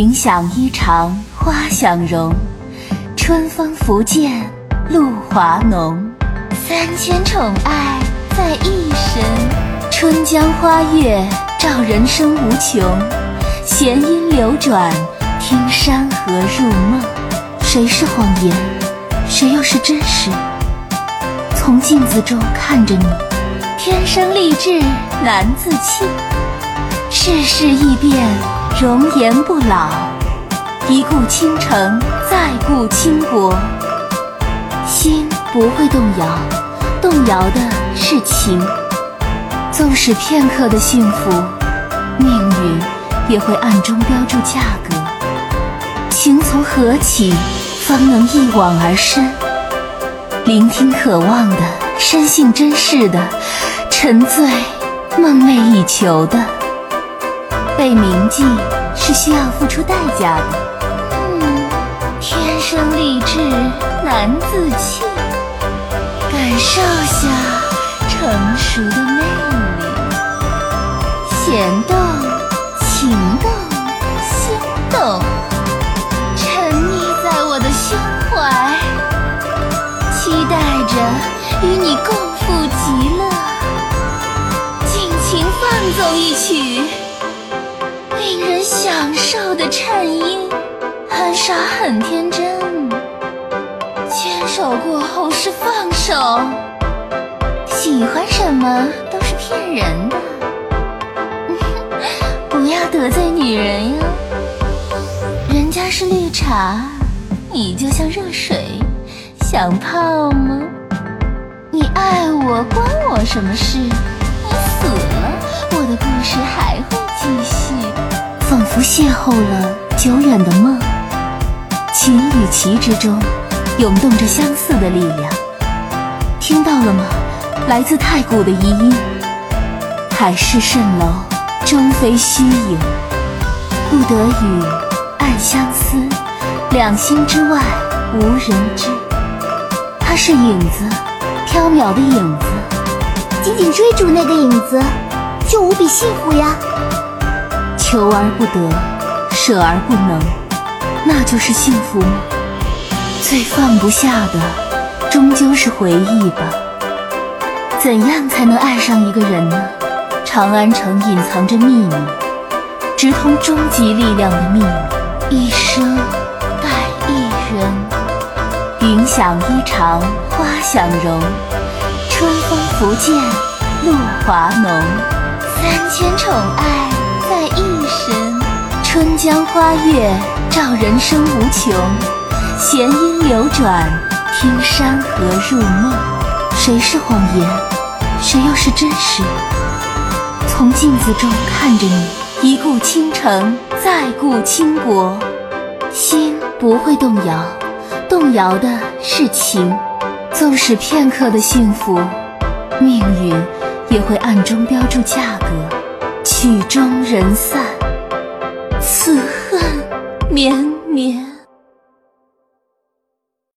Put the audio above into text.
云想衣裳花想容，春风拂槛露华浓。三千宠爱在一身，春江花月照人生无穷。弦音流转，听山河入梦。谁是谎言？谁又是真实？从镜子中看着你，天生丽质难自弃。世事易变，容颜不老。一顾倾城，再顾倾国。心不会动摇，动摇的是情。纵使片刻的幸福，命运也会暗中标注价格。情从何起，方能一往而深？聆听渴望的，深信真实的，沉醉梦寐以求的。被铭记是需要付出代价的。嗯，天生丽质难自弃，感受下成熟的魅力，弦动、情动、心动，沉溺在我的胸怀，期待着与你共赴极乐，尽情放纵一曲享受的颤音。很傻很天真，牵手过后是放手，喜欢什么都是骗人的，不要得罪女人哟。人家是绿茶，你就像热水，想泡吗？你爱我关我什么事？你死了，我的故事还会继续。不邂逅了久远的梦。情与棋之中，涌动着相似的力量。听到了吗？来自太古的遗音。海市蜃楼，终非虚影。不得语，暗相思。两心之外，无人知。它是影子，缥缈的影子。紧紧追逐那个影子，就无比幸福呀。求而不得，舍而不能。那就是幸福吗？最放不下的，终究是回忆吧。怎样才能爱上一个人呢？长安城隐藏着秘密，直通终极力量的秘密。一生待一人，云想衣裳花想容，春风拂槛露华浓。三千宠爱在一神，春江花月。照人生无穷，弦音流转，听山河入梦。谁是谎言？谁又是真实？从镜子中看着你，一顾倾城，再顾倾国。心不会动摇，动摇的是情。纵使片刻的幸福，命运也会暗中标注价格。曲终人散，此恨。绵绵。